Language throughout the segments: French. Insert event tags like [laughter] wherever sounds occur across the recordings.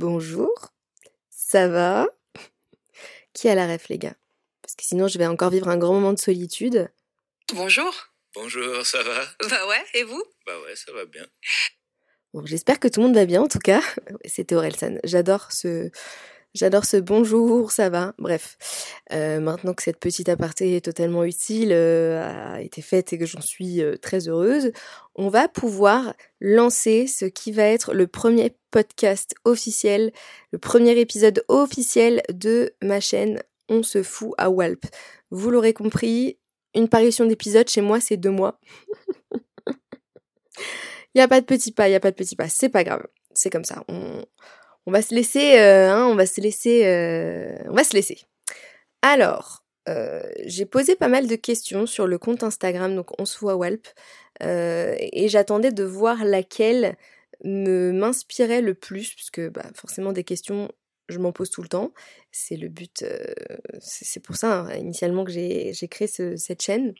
bonjour, ça va? [laughs] Qui a la ref, les gars? Parce que sinon, je vais encore vivre un grand moment de solitude. Bonjour. Bonjour, ça va? Bah ouais, et vous? Bah ouais, ça va bien. Bon, j'espère que tout le monde va bien, en tout cas. [laughs] C'était Orelsan. J'adore ce, J'adore ce bonjour, ça va. Bref, euh, maintenant que cette petite aparté est totalement utile, euh, a été faite et que j'en suis euh, très heureuse, on va pouvoir lancer ce qui va être le premier podcast officiel, le premier épisode officiel de ma chaîne On se fout à Walp. Vous l'aurez compris, une parution d'épisode chez moi, c'est deux mois. [laughs] Il n'y a pas de petit pas, il n'y a pas de petit pas, c'est pas grave, c'est comme ça. On va se laisser, euh, euh. Alors, euh, j'ai posé pas mal de questions sur le compte Instagram, donc on se voit Walp, et j'attendais de voir laquelle me m'inspirait le plus, puisque bah, forcément des questions je m'en pose tout le temps. C'est le but, euh, c'est pour ça hein, initialement que j'ai créé cette chaîne,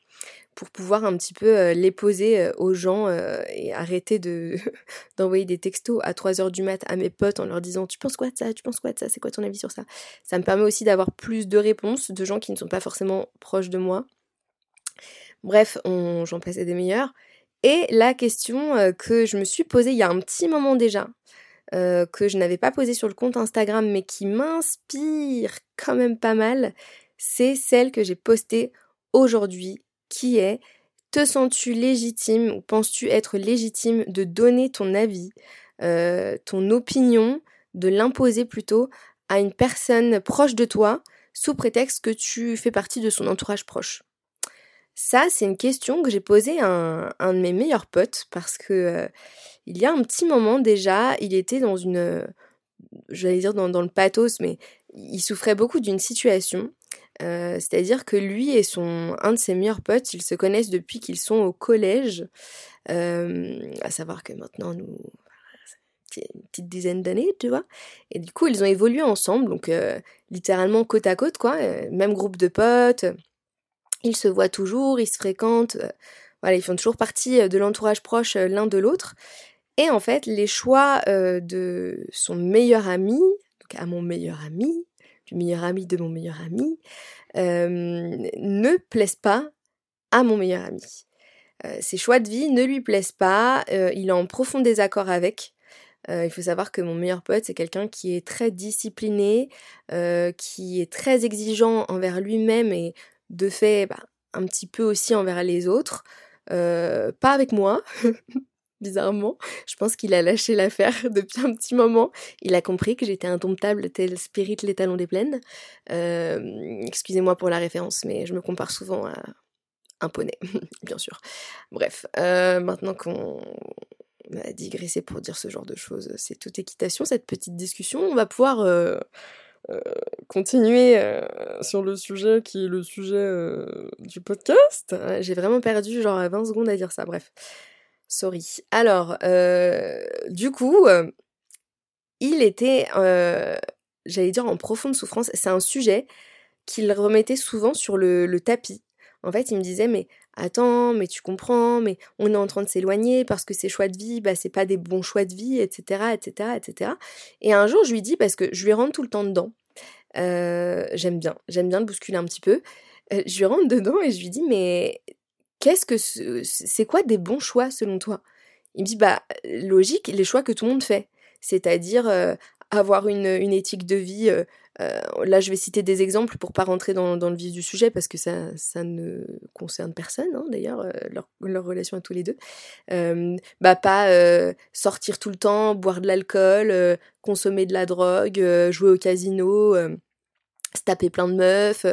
pour pouvoir un petit peu euh, les poser euh, aux gens et arrêter de [laughs] d'envoyer des textos à 3h du mat à mes potes en leur disant tu penses quoi de ça, tu penses quoi de ça, c'est quoi ton avis sur ça? Ça me permet aussi d'avoir plus de réponses de gens qui ne sont pas forcément proches de moi. Bref, j'en passais des meilleurs. Et la question que je me suis posée il y a un petit moment déjà, euh, que je n'avais pas posé sur le compte Instagram mais qui m'inspire quand même pas mal, c'est celle que j'ai postée aujourd'hui qui est Te sens-tu légitime ou penses-tu être légitime de donner ton avis, euh, ton opinion, de l'imposer plutôt à une personne proche de toi sous prétexte que tu fais partie de son entourage proche? Ça, c'est une question que j'ai posée à un, de mes meilleurs potes parce que euh, il y a un petit moment déjà, il était dans une, euh, j'allais dire dans, le pathos, mais il souffrait beaucoup d'une situation. Euh, c'est-à-dire que lui et un de ses meilleurs potes, ils se connaissent depuis qu'ils sont au collège. à savoir que maintenant nous une petite dizaine d'années, tu vois. Et du coup, ils ont évolué ensemble, donc littéralement côte à côte, quoi. même groupe de potes. Ils se voient toujours, ils se fréquentent, euh, voilà, ils font toujours partie euh, de l'entourage proche euh, l'un de l'autre. Et en fait, les choix de son meilleur ami, donc à mon meilleur ami, du meilleur ami de mon meilleur ami, ne plaisent pas à mon meilleur ami. ses choix de vie ne lui plaisent pas, il est en profond désaccord avec. il faut savoir que mon meilleur pote, c'est quelqu'un qui est très discipliné, qui est très exigeant envers lui-même et de fait bah, un petit peu aussi envers les autres. Euh, pas avec moi, [laughs] bizarrement. Je pense qu'il a lâché l'affaire [laughs] depuis un petit moment. Il a compris que j'étais indomptable tel spirit les talons des plaines. Euh, excusez-moi pour la référence, mais je me compare souvent à un poney, [laughs] bien sûr. Bref, euh, maintenant qu'on a digressé pour dire ce genre de choses, c'est toute équitation, cette petite discussion. On va pouvoir continuer euh, sur le sujet qui est le sujet euh, du podcast. J'ai vraiment perdu genre 20 secondes à dire ça, bref. Sorry. Alors, du coup, il était, j'allais dire, en profonde souffrance. C'est un sujet qu'il remettait souvent sur le tapis. En fait, il me disait, mais attends, mais tu comprends, mais on est en train de s'éloigner parce que ces choix de vie, bah, c'est pas des bons choix de vie, etc., etc., etc. Et un jour, je lui dis, parce que je lui rentre tout le temps dedans, euh, j'aime bien, j'aime bien le bousculer un petit peu, euh, je lui rentre dedans et je lui dis, mais qu'est-ce que c'est quoi des bons choix selon toi? Il me dit, bah, logique, les choix que tout le monde fait, c'est-à-dire euh, avoir une, une, éthique de vie euh, là, je vais citer des exemples pour pas rentrer dans, le vif du sujet parce que ça, ne concerne personne, hein, d'ailleurs, euh, leur, relation à tous les deux. Euh, bah, pas sortir tout le temps, boire de l'alcool, consommer de la drogue, jouer au casino se taper plein de meufs,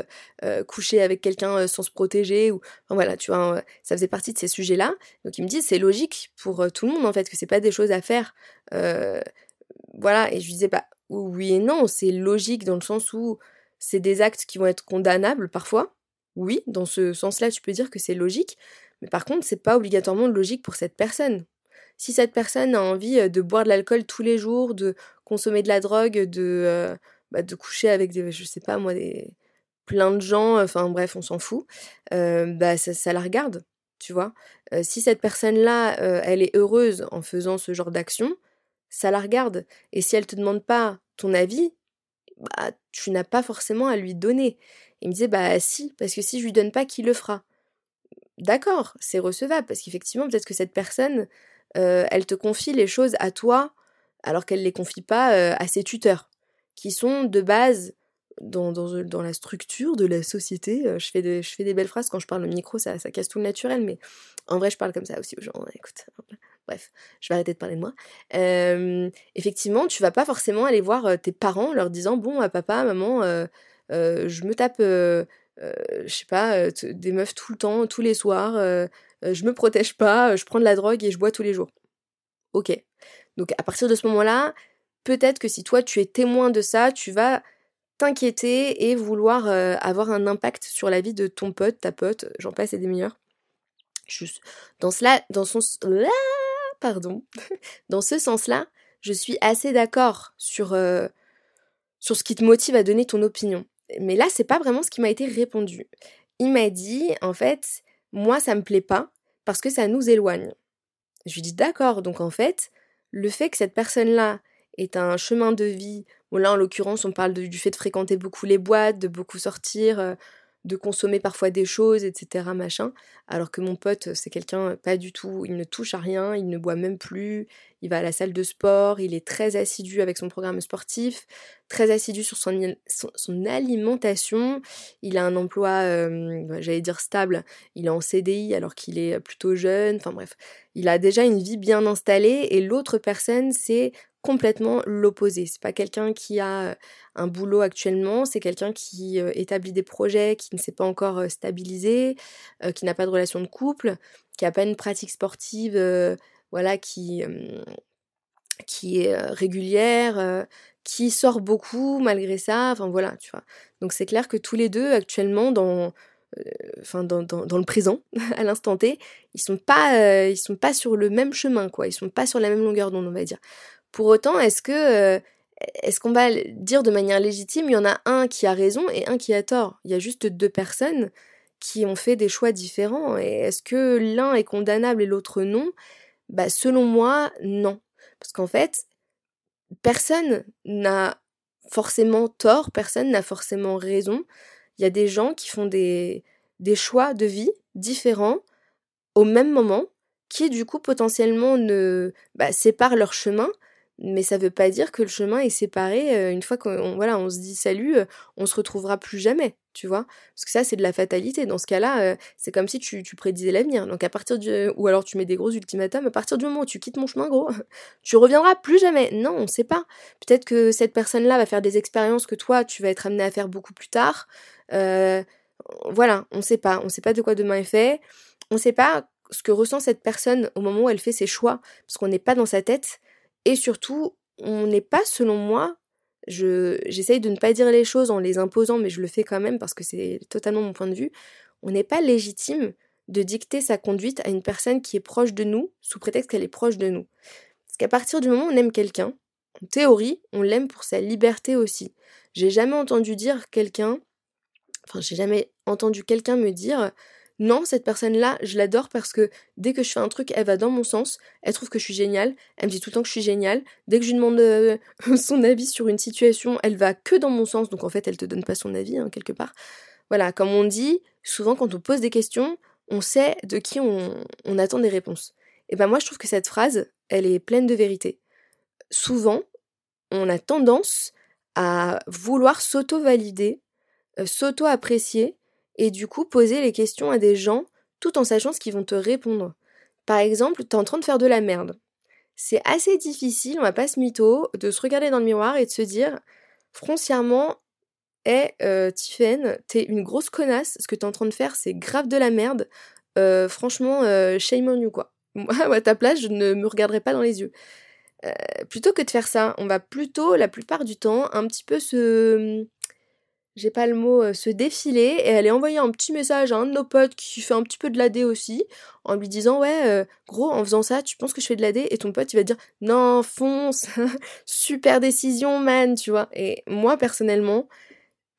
coucher avec quelqu'un sans se protéger, ou voilà, tu vois, ça faisait partie de ces sujets-là. Donc il me dit c'est logique pour tout le monde en fait que c'est pas des choses à faire. voilà, et je disais bah oui et non, c'est logique dans le sens où c'est des actes qui vont être condamnables parfois. Oui, dans ce sens-là, tu peux dire que c'est logique, mais par contre, c'est pas obligatoirement logique pour cette personne. Si cette personne a envie euh, de boire de l'alcool tous les jours, de consommer de la drogue, de, euh, bah, de coucher avec des, je sais pas moi, des, plein de gens, enfin bref, on s'en fout, euh, bah ça, ça, la regarde, tu vois. si cette personne-là, elle est heureuse en faisant ce genre d'action, ça la regarde. Et si elle te demande pas ton avis, bah, tu n'as pas forcément à lui donner. Il me disait, bah si, parce que si je lui donne pas, qui le fera? D'accord, c'est recevable, parce qu'effectivement, peut-être que cette personne, euh, elle te confie les choses à toi, alors qu'elle ne les confie pas euh, à ses tuteurs, qui sont de base dans, dans, dans, la structure de la société. Euh, je, fais de, je fais des belles phrases quand je parle au micro, ça, ça casse tout le naturel, mais en vrai, je parle comme ça aussi aux gens. Écoute, bref, je vais arrêter de parler de moi. Euh, effectivement, tu vas pas forcément aller voir tes parents leur disant Bon, à papa, maman, je me tape euh, je sais pas, euh, des meufs tout le temps, tous les soirs, euh, je me protège pas, je prends de la drogue et je bois tous les jours. Ok. Donc à partir de ce moment-là, peut-être que si toi tu es témoin de ça, tu vas t'inquiéter et vouloir avoir un impact sur la vie de ton pote, ta pote, j'en passe et des meilleurs. Juste dans cela, dans son pardon, [laughs] dans ce sens-là, je suis assez d'accord sur sur ce qui te motive à donner ton opinion mais là, c'est pas vraiment ce qui m'a été répondu. Il m'a dit, en fait, moi, ça me plaît pas parce que ça nous éloigne. Je lui dis d'accord, donc en fait, le fait que cette personne-là ait un chemin de vie, bon là en l'occurrence on parle du fait de fréquenter beaucoup les boîtes, de beaucoup sortir, euh, de consommer parfois des choses, etc. machin. Alors que mon pote, c'est quelqu'un pas du tout, il ne touche à rien, il ne boit même plus, il va à la salle de sport, il est très assidu avec son programme sportif, très assidu sur son, son, alimentation, il a un emploi, euh, j'allais dire stable, il est en CDI alors qu'il est plutôt jeune, enfin bref, il a déjà une vie bien installée et l'autre personne, c'est complètement l'opposé. C'est pas quelqu'un qui a un boulot actuellement, c'est quelqu'un qui établit des projets, qui ne s'est pas encore stabilisé, qui n'a pas de relation de couple, qui a pas une pratique sportive, voilà, qui qui est régulière, qui sort beaucoup malgré ça. Enfin voilà, tu vois. Donc c'est clair que tous les deux actuellement dans enfin dans, dans, le présent, [laughs] à l'instant T, ils sont pas ils sont pas sur le même chemin quoi, ils sont pas sur la même longueur d'onde on va dire. Pour autant, est-ce que euh, est-ce qu'on va dire de manière légitime, il y en a un qui a raison et un qui a tort? Il y a juste deux personnes qui ont fait des choix différents. Et est-ce que l'un est condamnable et l'autre non? Bah selon moi, non. Parce qu'en fait, personne n'a forcément tort, personne n'a forcément raison. Il y a des gens qui font des, des choix de vie différents au même moment, qui du coup potentiellement ne bah, séparent leur chemin, mais ça veut pas dire que le chemin est séparé euh, une fois qu'on voilà, on se dit salut, euh, on se retrouvera plus jamais, tu vois? Parce que ça c'est de la fatalité. Dans ce cas-là, euh, c'est comme si tu, tu prédisais l'avenir. Donc à partir du ou alors tu mets des gros ultimatums, à partir du moment où tu quittes mon chemin gros, [laughs] tu reviendras plus jamais. Non, on sait pas. Peut-être que cette personne-là va faire des expériences que toi tu vas être amené à faire beaucoup plus tard. voilà, on sait pas, on sait pas de quoi demain est fait. On sait pas ce que ressent cette personne au moment où elle fait ses choix, parce qu'on n'est pas dans sa tête. Et surtout, on n'est pas, selon moi, je, j'essaye de ne pas dire les choses en les imposant, mais je le fais quand même parce que c'est totalement mon point de vue, on n'est pas légitime de dicter sa conduite à une personne qui est proche de nous, sous prétexte qu'elle est proche de nous. Parce qu'à partir du moment où on aime quelqu'un, en théorie, on l'aime pour sa liberté aussi. J'ai jamais entendu dire quelqu'un, enfin j'ai jamais entendu quelqu'un me dire non, cette personne-là, je l'adore parce que dès que je fais un truc, elle va dans mon sens, elle trouve que je suis géniale, elle me dit tout le temps que je suis géniale. Dès que je lui demande euh, [laughs] son avis sur une situation, elle va que dans mon sens, donc en fait, elle te donne pas son avis, hein, quelque part. Voilà, comme on dit, souvent quand on pose des questions, on sait de qui on, attend des réponses. Et ben moi, je trouve que cette phrase, elle est pleine de vérité. Souvent, on a tendance à vouloir s'auto-valider, euh, s'auto-apprécier et du coup poser les questions à des gens tout en sachant ce qu'ils vont te répondre. Par exemple, t'es en train de faire de la merde. C'est assez difficile, on va pas se mytho, de se regarder dans le miroir et de se dire foncièrement Eh, euh, Tiffen, t'es une grosse connasse, ce que t'es en train de faire c'est grave de la merde. Euh, franchement, euh, shame on you quoi. [laughs] Moi, à ta place, je ne me regarderai pas dans les yeux. Euh, plutôt que de faire ça, on va plutôt, la plupart du temps, un petit peu se j'ai pas le mot, euh, se défiler et aller envoyer un petit message à un de nos potes qui fait un petit peu de l'AD aussi, en lui disant ouais, euh, gros, en faisant ça, tu penses que je fais de l'AD et ton pote il va dire non, fonce, [laughs] super décision, man, tu vois. Et moi personnellement,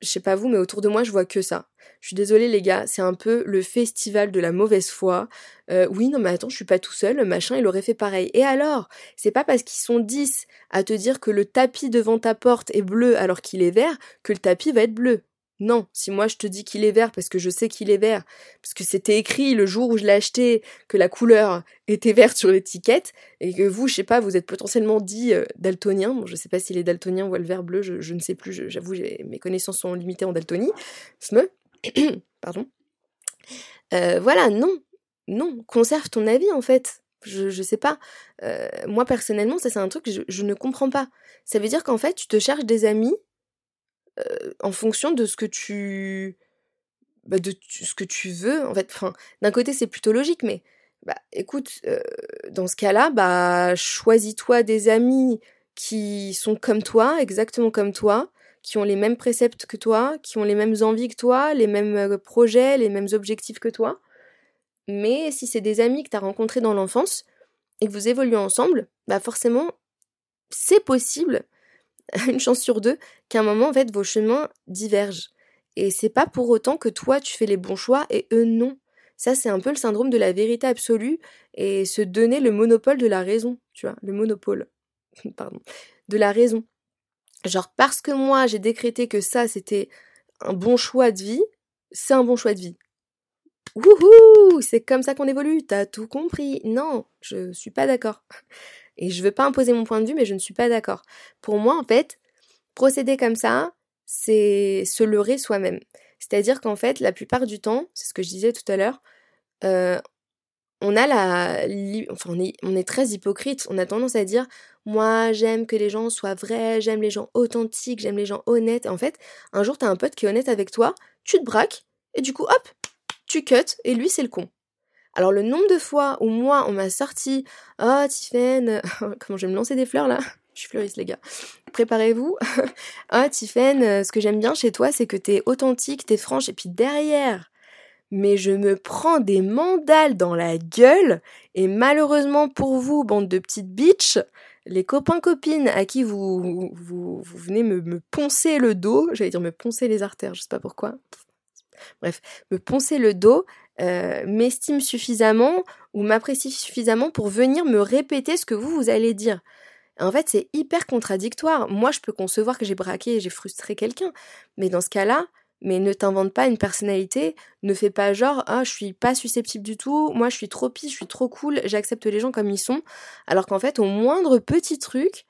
je sais pas vous, mais autour de moi, je vois que ça. Je suis désolée les gars, c'est un peu le festival de la mauvaise foi. Euh, oui, non mais attends, je suis pas tout seul, machin, il aurait fait pareil. Et alors C'est pas parce qu'ils sont 10 à te dire que le tapis devant ta porte est bleu alors qu'il est vert que le tapis va être bleu. Non, si moi je te dis qu'il est vert parce que je sais qu'il est vert, parce que c'était écrit le jour où je l'ai acheté que la couleur était verte sur l'étiquette, et que vous, je sais pas, vous êtes potentiellement dit euh, daltonien, bon je sais pas s'il est daltonien ou le vert bleu, je, ne sais plus, j'avoue, mes connaissances sont limitées en daltonie, [coughs] pardon. Euh, voilà, non, non, conserve ton avis en fait. Je, je sais pas. Euh, moi personnellement, ça c'est un truc que je, je ne comprends pas. Ça veut dire qu'en fait, tu te cherches des amis en fonction de ce que tu bah, de ce veux en fait. D'un côté c'est plutôt logique mais bah écoute dans ce cas-là bah choisis-toi des amis qui sont comme toi exactement comme toi qui ont les mêmes préceptes que toi qui ont les mêmes envies que toi les mêmes projets les mêmes objectifs que toi. Mais si c'est des amis que tu as rencontrés dans l'enfance et que vous évoluez ensemble bah forcément c'est possible [laughs] une chance sur deux, qu'à un moment, en fait, vos chemins divergent. Et c'est pas pour autant que toi, tu fais les bons choix et eux, non. Ça, c'est un peu le syndrome de la vérité absolue et se donner le monopole de la raison, tu vois, le monopole, [laughs] pardon, de la raison. Genre, parce que moi, j'ai décrété que ça, c'était un bon choix de vie, c'est un bon choix de vie. Wouhou C'est comme ça qu'on évolue, t'as tout compris. Non, je suis pas d'accord. Et je veux pas imposer mon point de vue, mais je ne suis pas d'accord. Pour moi, en fait, procéder comme ça, c'est se leurrer soi-même. C'est-à-dire qu'en fait, la plupart du temps, c'est ce que je disais tout à l'heure, euh, on a la, enfin, on est, on est très hypocrite. On a tendance à dire, moi, j'aime que les gens soient vrais, j'aime les gens authentiques, j'aime les gens honnêtes. En fait, un jour, t'as un pote qui est honnête avec toi, tu te braques, et du coup, hop, tu cut, et lui, c'est le con. Alors le nombre de fois où moi on m'a sorti Oh Tiffen, [laughs] comment je vais me lancer des fleurs là? [laughs] Je suis fleuriste les gars. Préparez-vous. [laughs] oh Tiffen, ce que j'aime bien chez toi c'est que t'es authentique, t'es franche et puis derrière mais je me prends des mandales dans la gueule et malheureusement pour vous, bande de petites bitches, les copains copines à qui vous, vous, vous venez me, me poncer le dos, j'allais dire me poncer les artères, je sais pas pourquoi. Bref, me poncer le dos, euh, m'estime suffisamment ou m'apprécie suffisamment pour venir me répéter ce que vous, vous allez dire. En fait, c'est hyper contradictoire. Moi, je peux concevoir que j'ai braqué et j'ai frustré quelqu'un. Mais dans ce cas-là, mais ne t'invente pas une personnalité, ne fais pas genre ah je suis pas susceptible du tout, moi je suis trop pisse, je suis trop cool, j'accepte les gens comme ils sont, alors qu'en fait au moindre petit truc,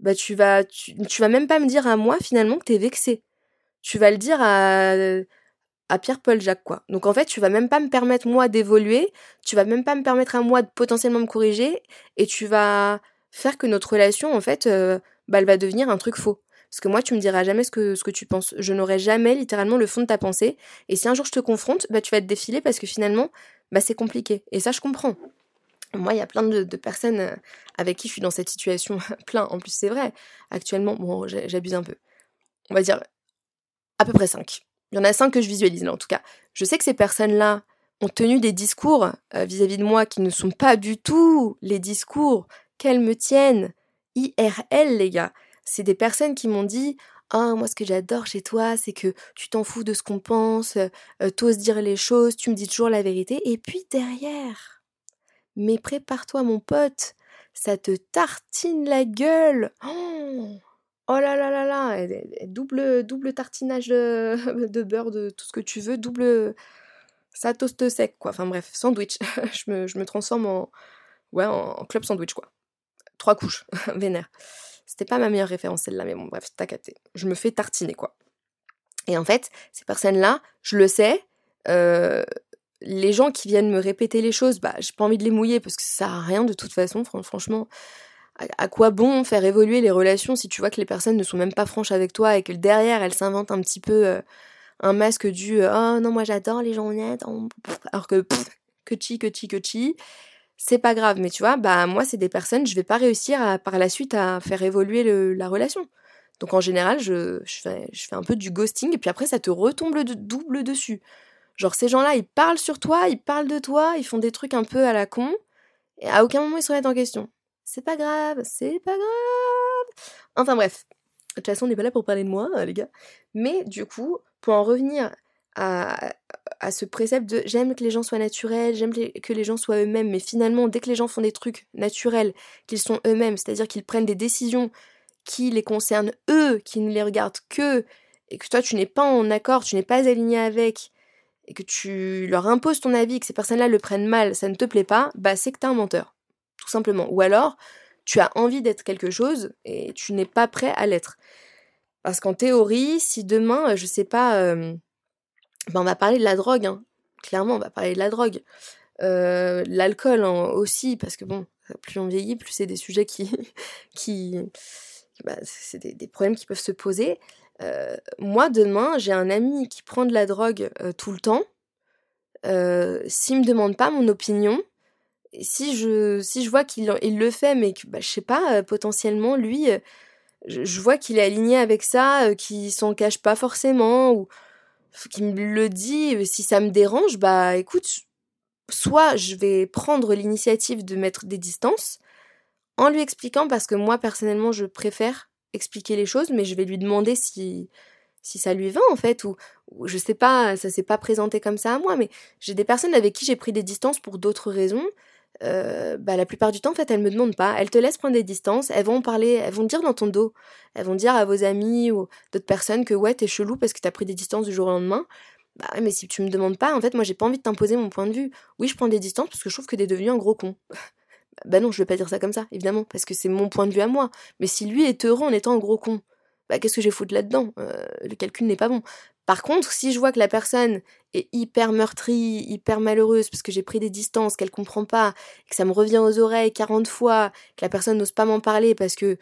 bah tu vas tu, tu vas même pas me dire à moi finalement que t'es vexé. Tu vas le dire à à Pierre-Paul Jacques, quoi. Donc en fait, tu vas même pas me permettre, moi, d'évoluer, tu vas même pas me permettre à moi de potentiellement me corriger, et tu vas faire que notre relation, en fait, euh, bah, elle va devenir un truc faux. Parce que moi, tu me diras jamais ce que, ce que tu penses. Je n'aurai jamais littéralement le fond de ta pensée. Et si un jour je te confronte, bah, tu vas te défiler parce que finalement, bah, c'est compliqué. Et ça, je comprends. Moi, il y a plein de, de, personnes euh, avec qui je suis dans cette situation. [laughs] plein. En plus, c'est vrai. Actuellement, bon, j'abuse un peu. On va dire à peu près 5. Il y en a cinq que je visualise là en tout cas. Je sais que ces personnes-là ont tenu des discours euh, vis-à-vis de moi qui ne sont pas du tout les discours qu'elles me tiennent. IRL les gars. C'est des personnes qui m'ont dit ah, moi, ce que j'adore chez toi, c'est que tu t'en fous de ce qu'on pense, euh, t'oses dire les choses, tu me dis toujours la vérité. Et puis derrière, mais prépare-toi, mon pote, ça te tartine la gueule. Oh Oh là là là là, double, tartinage [laughs] de, beurre, de tout ce que tu veux, double. Ça toast sec, quoi. Enfin bref, sandwich. [laughs] je, me, je me transforme en. Ouais, en, club sandwich, quoi. Trois couches, [laughs] vénère. C'était pas ma meilleure référence, celle-là, mais bon, bref, t'as. Je me fais tartiner, quoi. Et en fait, ces personnes-là, je le sais, euh, les gens qui viennent me répéter les choses, bah, j'ai pas envie de les mouiller parce que ça sert à rien de toute façon, franchement à quoi bon faire évoluer les relations si tu vois que les personnes ne sont même pas franches avec toi et que derrière elles s'inventent un petit peu euh, un masque du euh, oh non moi j'adore les gens honnêtes alors que que chi que chi que chi c'est pas grave. Mais tu vois bah moi c'est des personnes je vais pas réussir à, par la suite à faire évoluer la relation. Donc en général je, fais un peu du ghosting et puis après ça te retombe le double dessus. Genre ces gens là ils parlent sur toi ils parlent de toi ils font des trucs un peu à la con et à aucun moment ils se remettent en question c'est pas grave, c'est pas grave. Enfin bref, De toute façon, on n'est pas là pour parler de moi, hein, les gars. Mais du coup, pour en revenir à, à ce précepte de j'aime que les gens soient naturels, j'aime que les gens soient eux-mêmes, mais finalement, dès que les gens font des trucs naturels, qu'ils sont eux-mêmes, c'est-à-dire qu'ils prennent des décisions qui les concernent eux, qui ne les regardent qu'eux, et que toi tu n'es pas en accord, tu n'es pas aligné avec, et que tu leur imposes ton avis, que ces personnes-là le prennent mal, ça ne te plaît pas, bah c'est que t'es un menteur. Tout simplement. Ou alors, tu as envie d'être quelque chose et tu n'es pas prêt à l'être. Parce qu'en théorie, si demain, je sais pas, euh, ben on va parler de la drogue, hein. clairement, on va parler de la drogue. Euh, l'alcool hein, aussi, parce que bon, plus on vieillit, plus c'est des sujets qui, [laughs] qui, bah, c'est des, problèmes qui peuvent se poser. Euh, moi, demain, j'ai un ami qui prend de la drogue euh, tout le temps. Euh, S'il me demande pas mon opinion, si je, si je vois qu'il il le fait, mais que, bah, je sais pas, euh, potentiellement, lui, je, vois qu'il est aligné avec ça, qu'il s'en cache pas forcément, ou qu'il me le dit, si ça me dérange, bah écoute, soit je vais prendre l'initiative de mettre des distances, en lui expliquant, parce que moi personnellement je préfère expliquer les choses, mais je vais lui demander si, si ça lui va en fait, ou, je sais pas, ça s'est pas présenté comme ça à moi, mais j'ai des personnes avec qui j'ai pris des distances pour d'autres raisons. Euh, bah, la plupart du temps, en fait, elles me demandent pas. Elles te laissent prendre des distances. Elles vont parler, elles vont dire dans ton dos. Elles vont dire à vos amis ou d'autres personnes que ouais, t'es chelou parce que t'as pris des distances du jour au lendemain. Bah mais si tu me demandes pas, en fait, moi j'ai pas envie de t'imposer mon point de vue. Oui, je prends des distances parce que je trouve que t'es devenu un gros con. [laughs] Bah non, je vais pas dire ça comme ça, évidemment, parce que c'est mon point de vue à moi. Mais si lui est heureux en étant un gros con, bah qu'est-ce que j'ai foutu là-dedans? Euh, Le calcul n'est pas bon. Par contre, si je vois que la personne est hyper meurtrie, hyper malheureuse, parce que j'ai pris des distances, qu'elle comprend pas, que ça me revient aux oreilles 40 fois, que la personne n'ose pas m'en parler parce que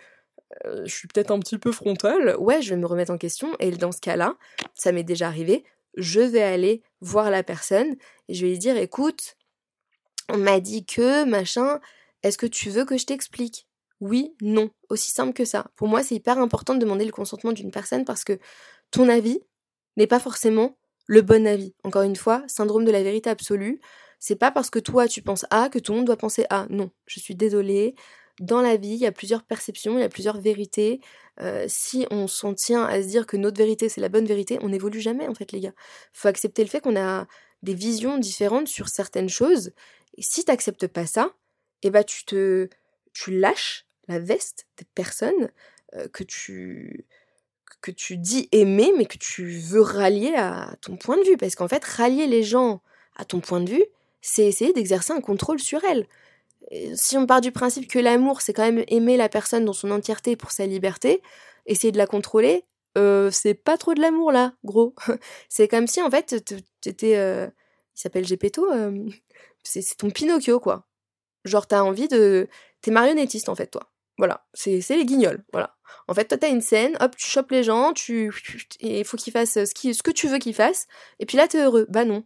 euh, je suis peut-être un petit peu frontale, ouais, je vais me remettre en question. Et dans ce cas-là, ça m'est déjà arrivé, je vais aller voir la personne et je vais lui dire, écoute, on m'a dit que, machin, est-ce que tu veux que je t'explique? Oui, non. Aussi simple que ça. Pour moi, c'est hyper important de demander le consentement d'une personne parce que ton avis n'est pas forcément le bon avis. Encore une fois, syndrome de la vérité absolue. C'est pas parce que toi tu penses A que tout le monde doit penser A. Non, je suis désolée. Dans la vie, il y a plusieurs perceptions, il y a plusieurs vérités. Euh, si on s'en tient à se dire que notre vérité c'est la bonne vérité, on n'évolue jamais en fait les gars. Faut accepter le fait qu'on a des visions différentes sur certaines choses. Et si t'acceptes pas ça, eh bah tu te tu lâches la veste des personnes euh, que tu que tu dis aimer mais que tu veux rallier à ton point de vue parce qu'en fait rallier les gens à ton point de vue c'est essayer d'exercer un contrôle sur elles si on part du principe que l'amour c'est quand même aimer la personne dans son entièreté pour sa liberté essayer de la contrôler euh, c'est pas trop de l'amour là gros [laughs] c'est comme si en fait t'étais euh, il s'appelle Gepetto euh, [laughs] c'est ton Pinocchio quoi Genre, t'as envie de. T'es marionnettiste, en fait, toi. Voilà, c'est les guignols, voilà. En fait, toi, t'as une scène, hop, tu chopes les gens, tu... Et il faut qu'ils fassent ce, qui... ce que tu veux qu'ils fassent, et puis là, t'es heureux. Bah non.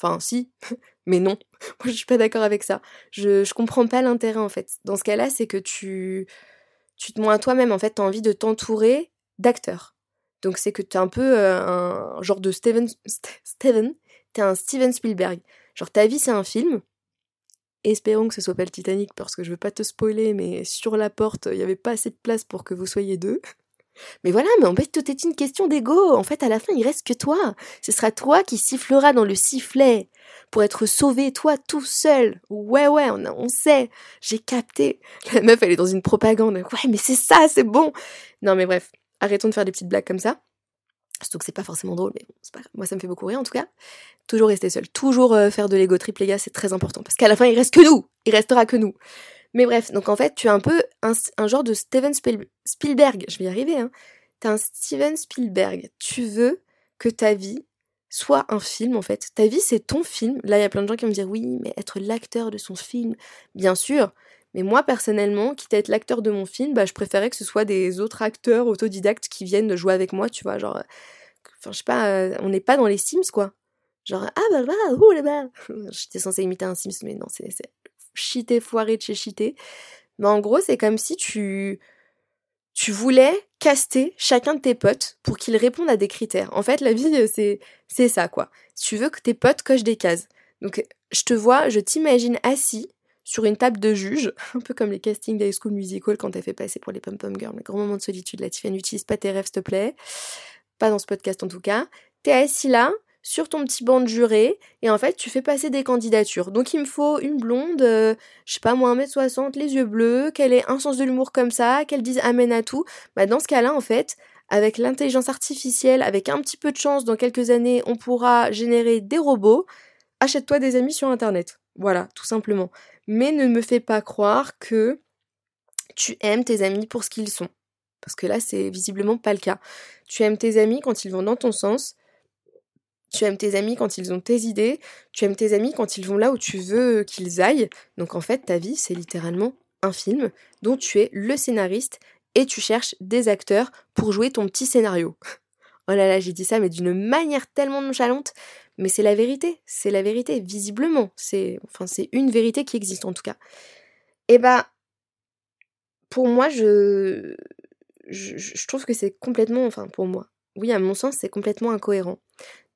Enfin, si, [laughs] mais non. [laughs] Moi, je suis pas d'accord avec ça. Je, je comprends pas l'intérêt, en fait. Dans ce cas-là, c'est que tu... Tu te à toi-même, en fait, t'as envie de t'entourer d'acteurs. Donc, c'est que t'es un peu euh, un genre de Steven... Steven T'es un Steven Spielberg. Genre, ta vie, c'est un film, Espérons que ce soit pas le Titanic parce que je veux pas te spoiler, mais sur la porte, il n'y avait pas assez de place pour que vous soyez deux. Mais voilà, mais en fait, tout est une question d'ego. En fait, à la fin, il reste que toi. Ce sera toi qui sifflera dans le sifflet pour être sauvé, toi, tout seul. Ouais, ouais, on, on sait. J'ai capté. La meuf, elle est dans une propagande. Ouais, mais c'est ça, c'est bon. Non, mais bref, arrêtons de faire des petites blagues comme ça. Surtout que c'est pas forcément drôle, mais bon, Moi, ça me fait beaucoup rire en tout cas. Toujours rester seul. Toujours euh, faire de l'ego trip, les gars, c'est très important. Parce qu'à la fin, il reste que nous. Il restera que nous. Mais bref, donc en fait, tu es un peu un, genre de Steven Spielberg. Je vais y arriver, hein. T'es un Steven Spielberg. Tu veux que ta vie soit un film, en fait. Ta vie, c'est ton film. Là, il y a plein de gens qui vont me dire, oui, mais être l'acteur de son film, bien sûr. Mais moi, personnellement, quitte à être l'acteur de mon film, bah, je préférais que ce soit des autres acteurs autodidactes qui viennent jouer avec moi, tu vois, genre... Enfin, je sais pas, euh, on n'est pas dans les Sims, quoi. Genre, ah bah bah, ouh là bas [laughs] J'étais censée imiter un Sims, mais non, c'est cheaté, foiré de chez cheaté. Mais en gros, c'est comme si tu... Tu voulais caster chacun de tes potes pour qu'ils répondent à des critères. En fait, la vie, c'est, c'est ça, quoi. Tu veux que tes potes cochent des cases. Donc, je te vois, je t'imagine assis sur une table de juge, [laughs] un peu comme les castings d'High School Musical quand t'as fait passer pour les pom-pom girls, le grand moment de solitude, la Tiffany, n'utilise pas tes rêves s'il te plaît, pas dans ce podcast en tout cas, t'es assis là, sur ton petit banc de juré, et en fait tu fais passer des candidatures. Donc il me faut une blonde, euh, je sais pas moi, 1m60, les yeux bleus, qu'elle ait un sens de l'humour comme ça, qu'elle dise amène à tout. Bah dans ce cas-là en fait, avec l'intelligence artificielle, avec un petit peu de chance, dans quelques années, on pourra générer des robots. Achète-toi des amis sur Internet. Voilà, tout simplement. Mais ne me fais pas croire que tu aimes tes amis pour ce qu'ils sont. Parce que là, c'est visiblement pas le cas. Tu aimes tes amis quand ils vont dans ton sens. Tu aimes tes amis quand ils ont tes idées. Tu aimes tes amis quand ils vont là où tu veux qu'ils aillent. Donc en fait, ta vie, c'est littéralement un film dont tu es le scénariste et tu cherches des acteurs pour jouer ton petit scénario. [laughs] oh là là, j'ai dit ça, mais d'une manière tellement nonchalante. Mais c'est la vérité, c'est la vérité, visiblement. C'est, une vérité qui existe en tout cas. Et eh bah, pour moi, je, je, trouve que c'est complètement, enfin, pour moi, oui, à mon sens, c'est complètement incohérent.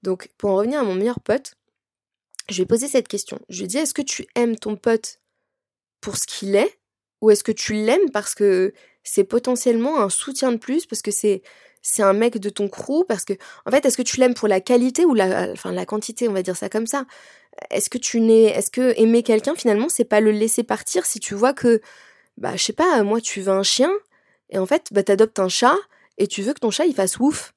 Donc, pour en revenir à mon meilleur pote, je lui ai posé cette question. Je lui ai est-ce que tu aimes ton pote pour ce qu'il est ou est-ce que tu l'aimes parce que c'est potentiellement un soutien de plus, parce que c'est c'est un mec de ton crew, parce que en fait, est-ce que tu l'aimes pour la qualité ou la enfin la quantité, on va dire ça comme ça? Est-ce que tu n'es est-ce que aimer quelqu'un finalement, c'est pas le laisser partir si tu vois que bah je sais pas, moi tu veux un chien et en fait, bah t'adoptes un chat et tu veux que ton chat il fasse ouf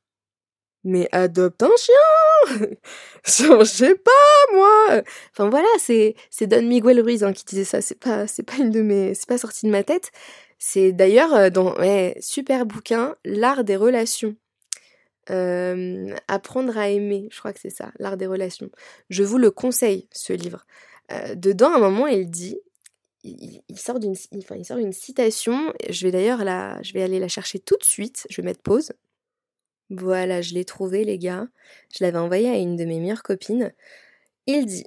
mais adopte un chien [laughs] Je sais pas, moi Enfin voilà, c'est, c'est Don Miguel Ruiz hein, qui disait ça, c'est pas, c'est pas une de mes... c'est pas sorti de ma tête. C'est d'ailleurs euh, dans... Super bouquin, L'art des relations. Euh, apprendre à aimer, je crois que c'est ça, L'art des relations. Je vous le conseille, ce livre. Euh, dedans, à un moment, il dit... Il, sort d'une, enfin, il une citation. Je vais d'ailleurs je vais aller la chercher tout de suite. Je vais mettre pause. Voilà, je l'ai trouvé, les gars. Je l'avais envoyé à une de mes meilleures copines. Il dit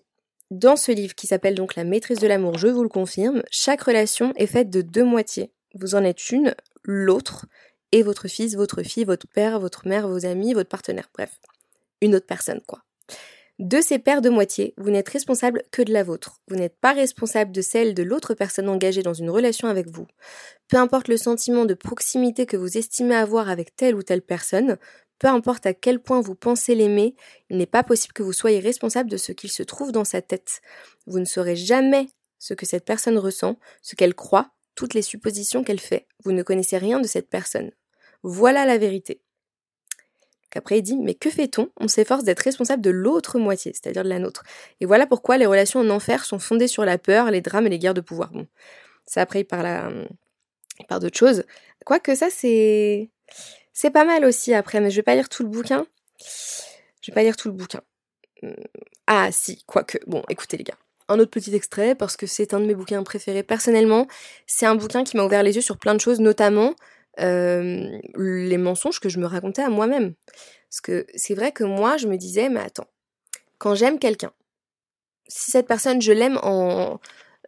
Dans ce livre qui s'appelle donc La maîtrise de l'amour, je vous le confirme, chaque relation est faite de deux moitiés. Vous en êtes une, l'autre, et votre fils, votre fille, votre père, votre mère, vos amis, votre partenaire, bref. Une autre personne, quoi. De ces paires de moitiés, vous n'êtes responsable que de la vôtre. Vous n'êtes pas responsable de celle de l'autre personne engagée dans une relation avec vous. Peu importe le sentiment de proximité que vous estimez avoir avec telle ou telle personne, peu importe à quel point vous pensez l'aimer, il n'est pas possible que vous soyez responsable de ce qu'il se trouve dans sa tête. Vous ne saurez jamais ce que cette personne ressent, ce qu'elle croit, toutes les suppositions qu'elle fait. Vous ne connaissez rien de cette personne. Voilà la vérité. Après, il dit, mais que fait-on? On, s'efforce d'être responsable de l'autre moitié, c'est-à-dire de la nôtre. Et voilà pourquoi les relations en enfer sont fondées sur la peur, les drames et les guerres de pouvoir. Bon, ça après, il parle, par d'autres choses. Quoique ça, c'est... C'est pas mal aussi après, mais je vais pas lire tout le bouquin. Je vais pas lire tout le bouquin. Hum, ah si, quoique. Bon, écoutez les gars. Un autre petit extrait, parce que c'est un de mes bouquins préférés personnellement. C'est un bouquin qui m'a ouvert les yeux sur plein de choses, notamment euh, les mensonges que je me racontais à moi-même. Parce que c'est vrai que moi, je me disais, mais attends, quand j'aime quelqu'un, si cette personne, je l'aime en...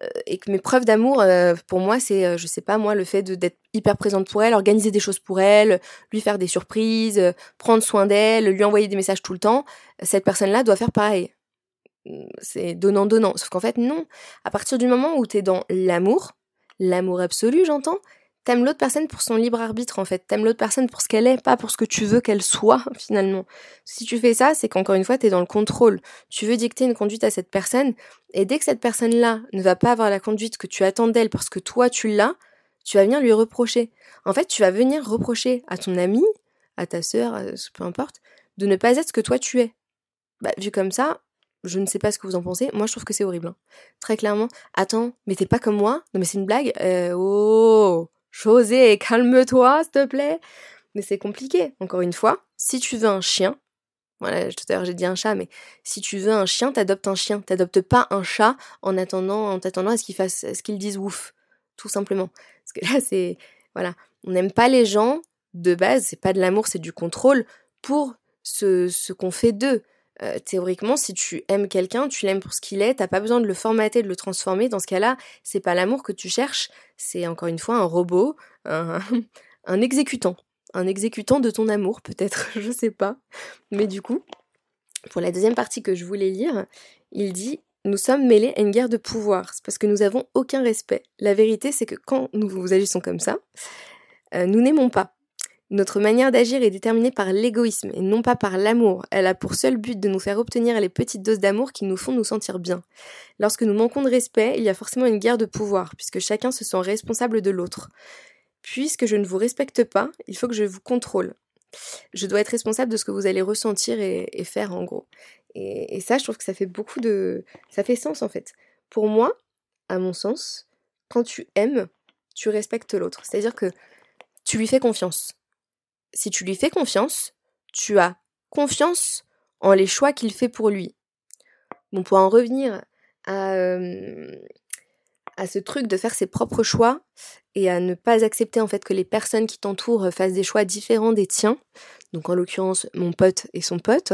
Euh, et que mes preuves d'amour, euh, pour moi, c'est, je sais pas, moi, le fait d'être hyper présente pour elle, organiser des choses pour elle, lui faire des surprises, prendre soin d'elle, lui envoyer des messages tout le temps, cette personne-là doit faire pareil. C'est donnant-donnant. Sauf qu'en fait, non. À partir du moment où t'es dans l'amour, l'amour absolu, j'entends, T'aimes l'autre personne pour son libre arbitre en fait. T'aimes l'autre personne pour ce qu'elle est, pas pour ce que tu veux qu'elle soit [laughs] finalement. Si tu fais ça, c'est qu'encore une fois, t'es dans le contrôle. Tu veux dicter une conduite à cette personne, et dès que cette personne-là ne va pas avoir la conduite que tu attends d'elle parce que toi tu l'as, tu vas venir lui reprocher. En fait, tu vas venir reprocher à ton ami, à ta sœur, peu importe, de ne pas être ce que toi tu es. Bah, vu comme ça, je ne sais pas ce que vous en pensez. Moi, je trouve que c'est horrible. Hein. Très clairement. Attends, mais t'es pas comme moi Non, mais c'est une blague euh, Oh José, calme-toi, s'il te plaît. Mais c'est compliqué. Encore une fois, si tu veux un chien, voilà, tout à l'heure j'ai dit un chat, mais si tu veux un chien, t'adoptes un chien. T'adoptes pas un chat en attendant, en t'attendant à ce qu'il fasse, ce qu'il dise ouf. Tout simplement. Parce que là, c'est, voilà. On n'aime pas les gens de base, c'est pas de l'amour, c'est du contrôle pour ce qu'on fait d'eux. Euh, théoriquement, si tu aimes quelqu'un, tu l'aimes pour ce qu'il est, t'as pas besoin de le formater, de le transformer. Dans ce cas-là, c'est pas l'amour que tu cherches, c'est encore une fois un robot, un, [laughs] exécutant. Un exécutant de ton amour, peut-être, [laughs] je sais pas. Mais du coup, pour la deuxième partie que je voulais lire, il dit nous sommes mêlés à une guerre de pouvoir. C'est parce que nous avons aucun respect. La vérité, c'est que quand nous agissons comme ça, euh, nous n'aimons pas. Notre manière d'agir est déterminée par l'égoïsme et non pas par l'amour. Elle a pour seul but de nous faire obtenir les petites doses d'amour qui nous font nous sentir bien. Lorsque nous manquons de respect, il y a forcément une guerre de pouvoir, puisque chacun se sent responsable de l'autre. Puisque je ne vous respecte pas, il faut que je vous contrôle. Je dois être responsable de ce que vous allez ressentir et, faire en gros. Et, ça, je trouve que ça fait beaucoup de... Ça fait sens en fait. Pour moi, à mon sens, quand tu aimes, tu respectes l'autre. C'est-à-dire que tu lui fais confiance si tu lui fais confiance, tu as confiance en les choix qu'il fait pour lui. Bon, pour en revenir à, à ce truc de faire ses propres choix et à ne pas accepter en fait que les personnes qui t'entourent fassent des choix différents des tiens, donc en l'occurrence mon pote et son pote,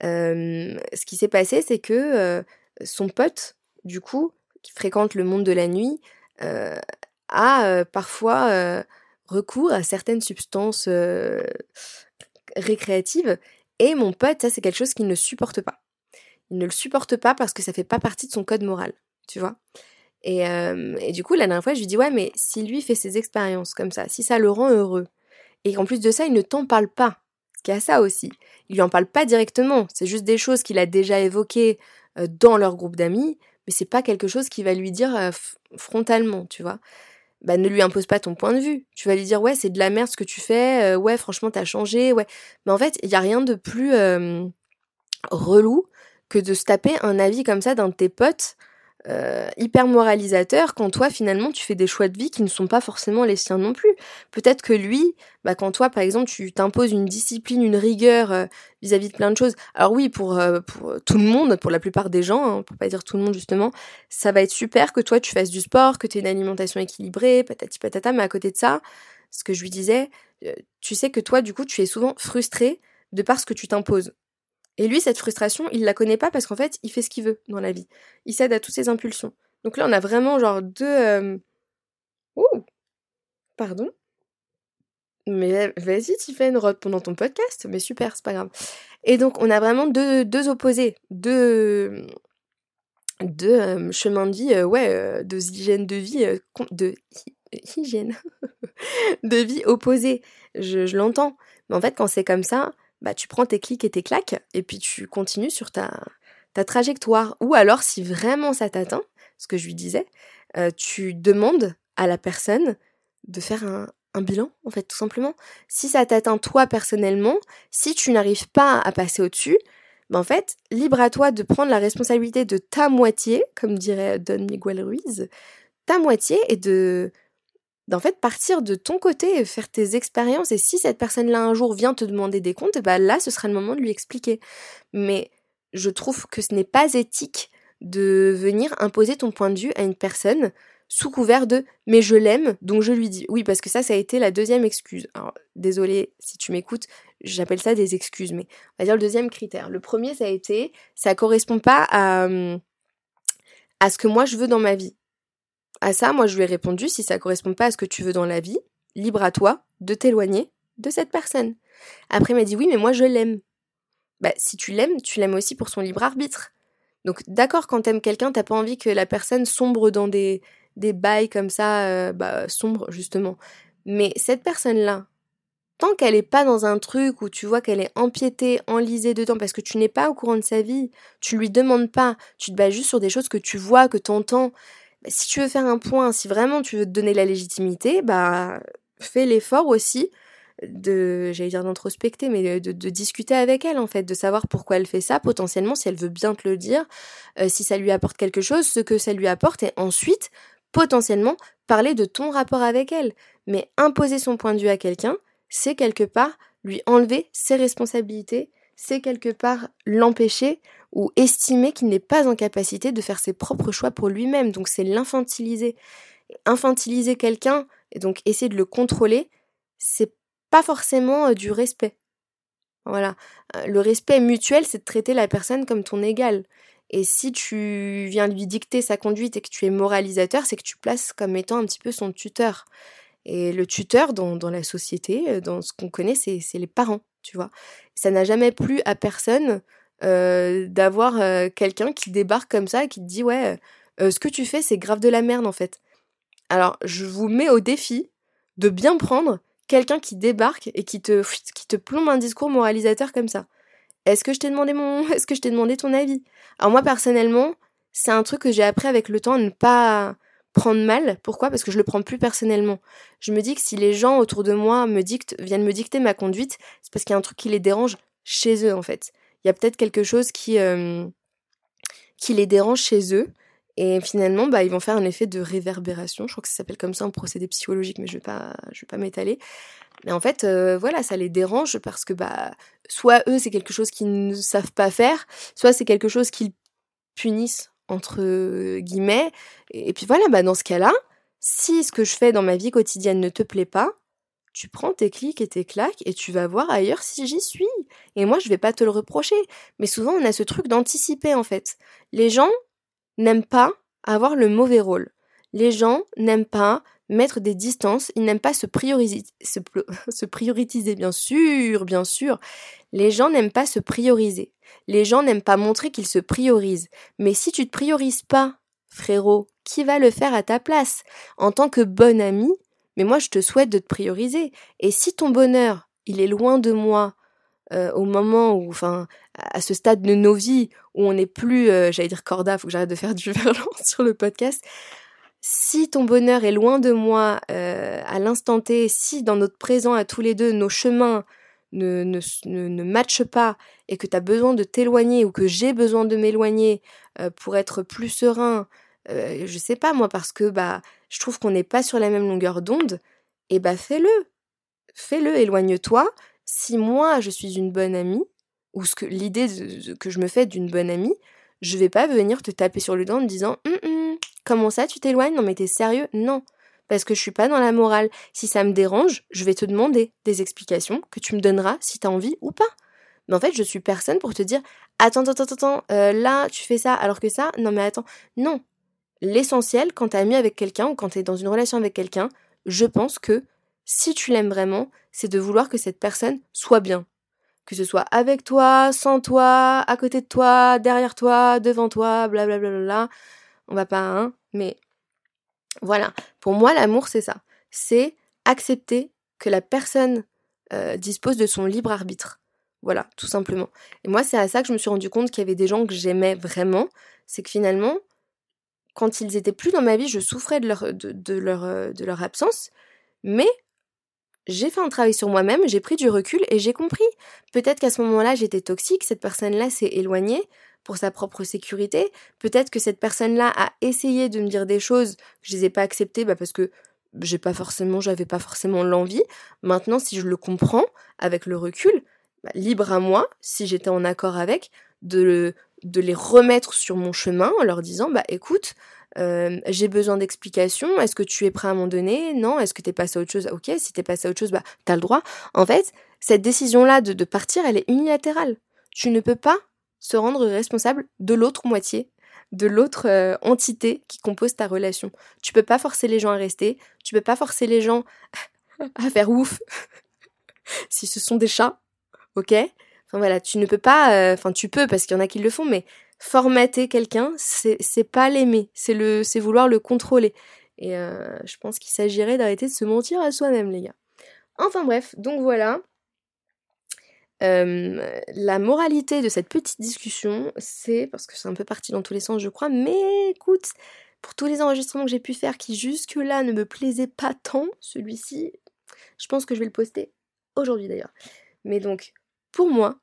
ce qui s'est passé c'est que son pote, du coup, qui fréquente le monde de la nuit, a parfois recours à certaines substances euh, récréatives. Et mon pote, ça c'est quelque chose qu'il ne supporte pas. Il ne le supporte pas parce que ça fait pas partie de son code moral, tu vois. Et, euh, du coup, la dernière fois, je lui dis ouais, mais si lui fait ses expériences comme ça, si ça le rend heureux, et qu'en plus de ça, il ne t'en parle pas, ce qui a ça aussi, il lui en parle pas directement, c'est juste des choses qu'il a déjà évoquées euh, dans leur groupe d'amis, mais c'est pas quelque chose qu'il va lui dire frontalement, tu vois bah, ne lui impose pas ton point de vue. Tu vas lui dire ouais c'est de la merde ce que tu fais, euh, ouais franchement t'as changé, ouais. Mais en fait il y a rien de plus relou que de se taper un avis comme ça d'un de tes potes euh, hyper moralisateur quand toi finalement tu fais des choix de vie qui ne sont pas forcément les siens non plus. Peut-être que lui, bah, quand toi par exemple tu t'imposes une discipline, une rigueur euh, vis-à-vis de plein de choses. Alors oui pour, euh, tout le monde, pour la plupart des gens, hein, pour pas dire tout le monde justement, ça va être super que toi tu fasses du sport, que tu aies une alimentation équilibrée, patati patata, mais à côté de ça, ce que je lui disais, tu sais que toi du coup tu es souvent frustré de par ce que tu t'imposes. Et lui, cette frustration, il la connaît pas parce qu'en fait, il fait ce qu'il veut dans la vie. Il cède à toutes ses impulsions. Donc là, on a vraiment genre deux. Euh... Ouh Pardon? Mais vas-y, une rote pendant ton podcast. Mais super, c'est pas grave. Et donc, on a vraiment deux, deux opposés. Deux. Deux euh, chemins de vie, euh, ouais, euh, deux hygiènes de vie, de hygiène, de vie [laughs] opposées. Je, je l'entends. Mais en fait, quand c'est comme ça, bah, tu prends tes clics et tes claques et puis tu continues sur ta, ta trajectoire. Ou alors, si vraiment ça t'atteint, ce que je lui disais, euh, tu demandes à la personne de faire un, bilan, en fait, tout simplement. Si ça t'atteint toi personnellement, si tu n'arrives pas à passer au-dessus, bah en fait, libre à toi de prendre la responsabilité de ta moitié, comme dirait Don Miguel Ruiz, ta moitié et de d'en fait partir de ton côté et faire tes expériences. Et si cette personne-là un jour vient te demander des comptes, bah là, ce sera le moment de lui expliquer. Mais je trouve que ce n'est pas éthique de venir imposer ton point de vue à une personne sous couvert de mais je l'aime donc je lui dis oui parce que ça ça a été la deuxième excuse alors désolé si tu m'écoutes j'appelle ça des excuses mais on va dire le deuxième critère le premier ça a été ça correspond pas à à ce que moi je veux dans ma vie à ça, moi, je lui ai répondu, si ça correspond pas à ce que tu veux dans la vie, libre à toi de t'éloigner de cette personne. Après, il m'a dit, oui, mais moi, je l'aime. Bah, si tu l'aimes, tu l'aimes aussi pour son libre arbitre. Donc, d'accord, quand t'aimes quelqu'un, t'as pas envie que la personne sombre dans des, des bails comme ça, euh, bah, sombre, justement. Mais cette personne-là, tant qu'elle est pas dans un truc où tu vois qu'elle est empiétée, enlisée dedans, parce que tu n'es pas au courant de sa vie, tu lui demandes pas, tu te bases juste sur des choses que tu vois, que t'entends, bah, si tu veux faire un point, si vraiment tu veux te donner la légitimité, bah fais l'effort aussi de, j'allais dire d'introspecter, mais de, discuter avec elle en fait, de savoir pourquoi elle fait ça, potentiellement si elle veut bien te le dire, euh, si ça lui apporte quelque chose, ce que ça lui apporte, et ensuite potentiellement parler de ton rapport avec elle. Mais imposer son point de vue à quelqu'un, c'est quelque part lui enlever ses responsabilités, c'est quelque part l'empêcher ou estimer qu'il n'est pas en capacité de faire ses propres choix pour lui-même. Donc c'est l'infantiliser. Infantiliser quelqu'un et donc essayer de le contrôler, c'est pas forcément euh, du respect. Voilà. Euh, le respect mutuel, c'est de traiter la personne comme ton égal. Et si tu viens lui dicter sa conduite et que tu es moralisateur, c'est que tu places comme étant un petit peu son tuteur. Et le tuteur dans, dans la société, euh, dans ce qu'on connaît, c'est les parents, tu vois. Ça n'a jamais plu à personne euh, d'avoir euh, quelqu'un qui débarque comme ça et qui te dit ouais, euh, ce que tu fais c'est grave de la merde en fait. Alors je vous mets au défi de bien prendre quelqu'un qui débarque et qui te, qui te plombe un discours moralisateur comme ça. Est-ce que je t'ai demandé mon, [laughs] est-ce que je t'ai demandé ton avis? Alors moi personnellement, c'est un truc que j'ai appris avec le temps à ne pas prendre mal. Pourquoi? Parce que je le prends plus personnellement. Je me dis que si les gens autour de moi me dictent, viennent me dicter ma conduite, c'est parce qu'il y a un truc qui les dérange chez eux en fait. Il y a peut-être quelque chose qui euh, qui les dérange chez eux. Et finalement, bah, ils vont faire un effet de réverbération. Je crois que ça s'appelle comme ça en procédé psychologique, mais je vais pas, vais pas m'étaler. Mais en fait, euh, voilà, ça les dérange parce que bah, soit eux, c'est quelque chose qu'ils ne savent pas faire, soit c'est quelque chose qu'ils punissent entre guillemets. Et puis voilà, bah dans ce cas-là, si ce que je fais dans ma vie quotidienne ne te plaît pas, tu prends tes clics et tes claques et tu vas voir ailleurs si j'y suis. Et moi, je vais pas te le reprocher. Mais souvent, on a ce truc d'anticiper en fait. Les gens n'aiment pas avoir le mauvais rôle. Les gens n'aiment pas mettre des distances, ils n'aiment pas se [laughs] prioriser, se, bien sûr, bien sûr. Les gens n'aiment pas se prioriser. Les gens n'aiment pas montrer qu'ils se priorisent. Mais si tu te priorises pas, frérot, qui va le faire à ta place? En tant que bon ami, mais moi je te souhaite de te prioriser. Et si ton bonheur, il est loin de moi, euh, au moment où, enfin, à ce stade de nos vies où on n'est plus, euh, j'allais dire corda, faut que j'arrête de faire du [laughs] verlan sur le podcast. Si ton bonheur est loin de moi euh, à l'instant T, si dans notre présent à tous les deux, nos chemins ne, ne, ne, matchent pas et que tu as besoin de t'éloigner ou que j'ai besoin de m'éloigner euh, pour être plus serein, euh, je sais pas moi, parce que bah je trouve qu'on n'est pas sur la même longueur d'onde, et bah fais-le. Fais-le, éloigne-toi. Si moi je suis une bonne amie, ou l'idée que je me fais d'une bonne amie, je vais pas venir te taper sur le dent en te disant hum, hum, comment ça tu t'éloignes? Non mais t'es sérieux? Non parce que je suis pas dans la morale. Si ça me dérange, je vais te demander des explications que tu me donneras si tu as envie ou pas. Mais en fait, je suis personne pour te dire attends, attends, attends, attends, euh, là tu fais ça alors que ça, non mais attends. Non. L'essentiel, quand t'es ami avec quelqu'un ou quand t'es dans une relation avec quelqu'un, je pense que si tu l'aimes vraiment, c'est de vouloir que cette personne soit bien. Que ce soit avec toi, sans toi, à côté de toi, derrière toi, devant toi, blablabla. Bla bla bla. On va pas, hein, mais voilà, pour moi l'amour c'est ça. C'est accepter que la personne euh, dispose de son libre arbitre. Voilà, tout simplement. Et moi c'est à ça que je me suis rendu compte qu'il y avait des gens que j'aimais vraiment. C'est que finalement, quand ils étaient plus dans ma vie, je souffrais de leur, de, leur, euh, de leur absence. Mais j'ai fait un travail sur moi-même, j'ai pris du recul et j'ai compris. Peut-être qu'à ce moment-là, j'étais toxique, cette personne-là s'est éloignée pour sa propre sécurité. Peut-être que cette personne-là a essayé de me dire des choses que je les ai pas acceptées bah parce que j'ai pas forcément, j'avais pas forcément l'envie. Maintenant, si je le comprends avec le recul, bah, libre à moi, si j'étais en accord avec, de, de les remettre sur mon chemin en leur disant bah écoute, euh, j'ai besoin d'explications. Est-ce que tu es prêt à m'en donner Non. Est-ce que t'es passé à autre chose? Ok. Si t'es passé à autre chose, bah t'as le droit. En fait, cette décision-là de, de partir, elle est unilatérale. Tu ne peux pas se rendre responsable de l'autre moitié, de l'autre euh, entité qui compose ta relation. Tu peux pas forcer les gens à rester, tu peux pas forcer les gens [laughs] à faire ouf [laughs] si ce sont des chats, ok? Voilà, tu ne peux pas, euh, enfin tu peux parce qu'il y en a qui le font, mais formater quelqu'un, c'est pas l'aimer, c'est vouloir le contrôler. Et euh, je pense qu'il s'agirait d'arrêter de se mentir à soi-même, les gars. Enfin bref, donc voilà. Euh, la moralité de cette petite discussion, c'est, parce que c'est un peu parti dans tous les sens je crois, mais écoute, pour tous les enregistrements que j'ai pu faire qui jusque-là ne me plaisaient pas tant, celui-ci, je pense que je vais le poster aujourd'hui d'ailleurs. Mais donc, pour moi,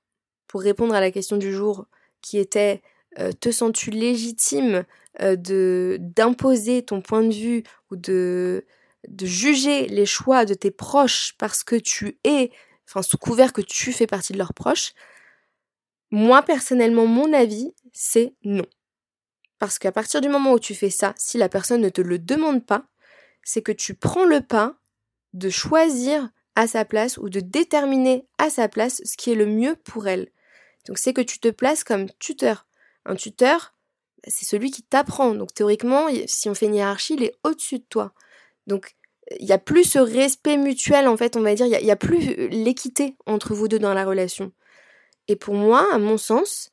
pour répondre à la question du jour qui était euh, te sens-tu légitime euh, de d'imposer ton point de vue ou de de juger les choix de tes proches parce que tu es enfin sous couvert que tu fais partie de leurs proches, moi personnellement, mon avis, c'est non. Parce qu'à partir du moment où tu fais ça, si la personne ne te le demande pas, c'est que tu prends le pas de choisir à sa place ou de déterminer à sa place ce qui est le mieux pour elle. Donc c'est que tu te places comme tuteur. Un tuteur, c'est celui qui t'apprend. Donc théoriquement, si on fait une hiérarchie, il est au-dessus de toi. Donc il y a plus ce respect mutuel en fait, on va dire, il y, a, plus l'équité entre vous deux dans la relation. Et pour moi, à mon sens,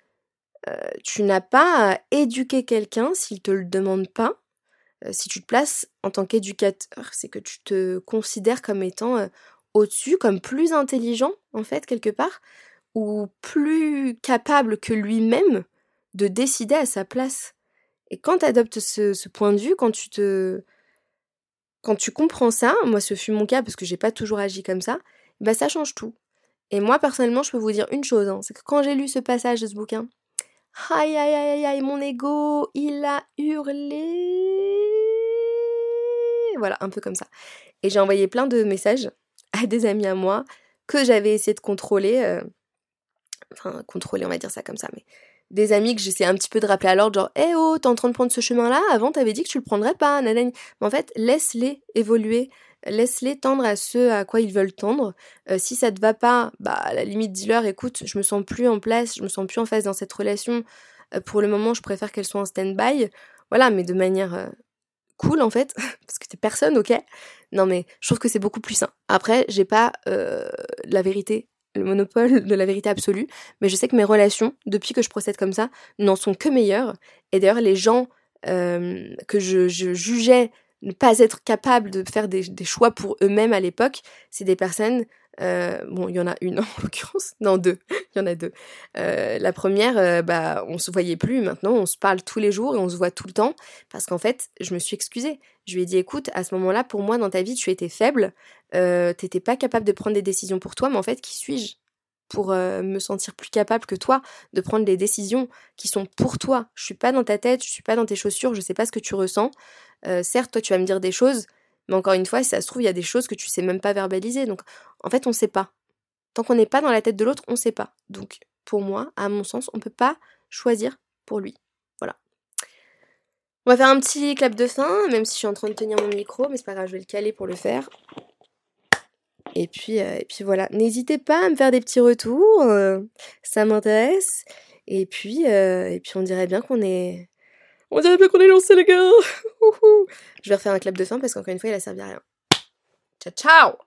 tu n'as pas à éduquer quelqu'un s'il te le demande pas. si tu te places en tant qu'éducateur, c'est que tu te considères comme étant au-dessus, comme plus intelligent, en fait, quelque part, ou plus capable que lui-même de décider à sa place. Et quand tu adoptes ce, point de vue, quand tu te. Quand tu comprends ça, moi ce fut mon cas parce que j'ai pas toujours agi comme ça, bah ça change tout. Et moi personnellement, je peux vous dire une chose, hein, c'est que quand j'ai lu ce passage de ce bouquin, aïe aïe aïe aïe, mon ego, il a hurlé. Voilà, un peu comme ça. Et j'ai envoyé plein de messages à des amis à moi que j'avais essayé de contrôler. Euh, enfin, contrôler, on va dire ça comme ça, mais des amis que j'essaie un petit peu de rappeler à l'ordre, genre, eh oh, t'es en train de prendre ce chemin-là, avant t'avais dit que tu le prendrais pas, nanani. Mais en fait, laisse-les évoluer, laisse-les tendre à ce à quoi ils veulent tendre. Euh, si ça te va pas, bah, à la limite, dis-leur, écoute, je me sens plus en place, je me sens plus en phase dans cette relation. Euh, pour le moment, je préfère qu'elle soit en stand-by. Voilà, mais de manière euh, cool, en fait, [laughs] parce que t'es personne, ok? Non, mais je trouve que c'est beaucoup plus sain. Après, j'ai pas la vérité le monopole de la vérité absolue, mais je sais que mes relations, depuis que je procède comme ça, n'en sont que meilleures. Et d'ailleurs, les gens euh, que je, jugeais ne pas être capables de faire des, choix pour eux-mêmes à l'époque, c'est des personnes euh, bon, il y en a une [laughs] en l'occurrence. Non, deux. [laughs] Il y en a deux. Euh, la première, bah, on se voyait plus. Maintenant, on se parle tous les jours et on se voit tout le temps. Parce qu'en fait, je me suis excusée. Je lui ai dit, écoute, à ce moment-là, pour moi, dans ta vie, tu étais faible. Euh, T'étais pas capable de prendre des décisions pour toi. Mais en fait, qui suis-je pour me sentir plus capable que toi de prendre des décisions qui sont pour toi? Je suis pas dans ta tête, je suis pas dans tes chaussures, je sais pas ce que tu ressens. certes, toi, tu vas me dire des choses, mais encore une fois, si ça se trouve, il y a des choses que tu sais même pas verbaliser. Donc, en fait, on sait pas. Tant qu'on n'est pas dans la tête de l'autre, on sait pas. Donc, pour moi, à mon sens, on peut pas choisir pour lui. Voilà. On va faire un petit clap de fin, même si je suis en train de tenir mon micro, mais c'est pas grave, je vais le caler pour le faire. Et puis, euh, et puis voilà. N'hésitez pas à me faire des petits retours, euh, ça m'intéresse. Et puis, euh, et puis on dirait bien qu'on est, on dirait bien qu'on est lancé les gars. [laughs] Je vais refaire un clap de fin parce qu'encore une fois, il a servi à rien. Ciao, ciao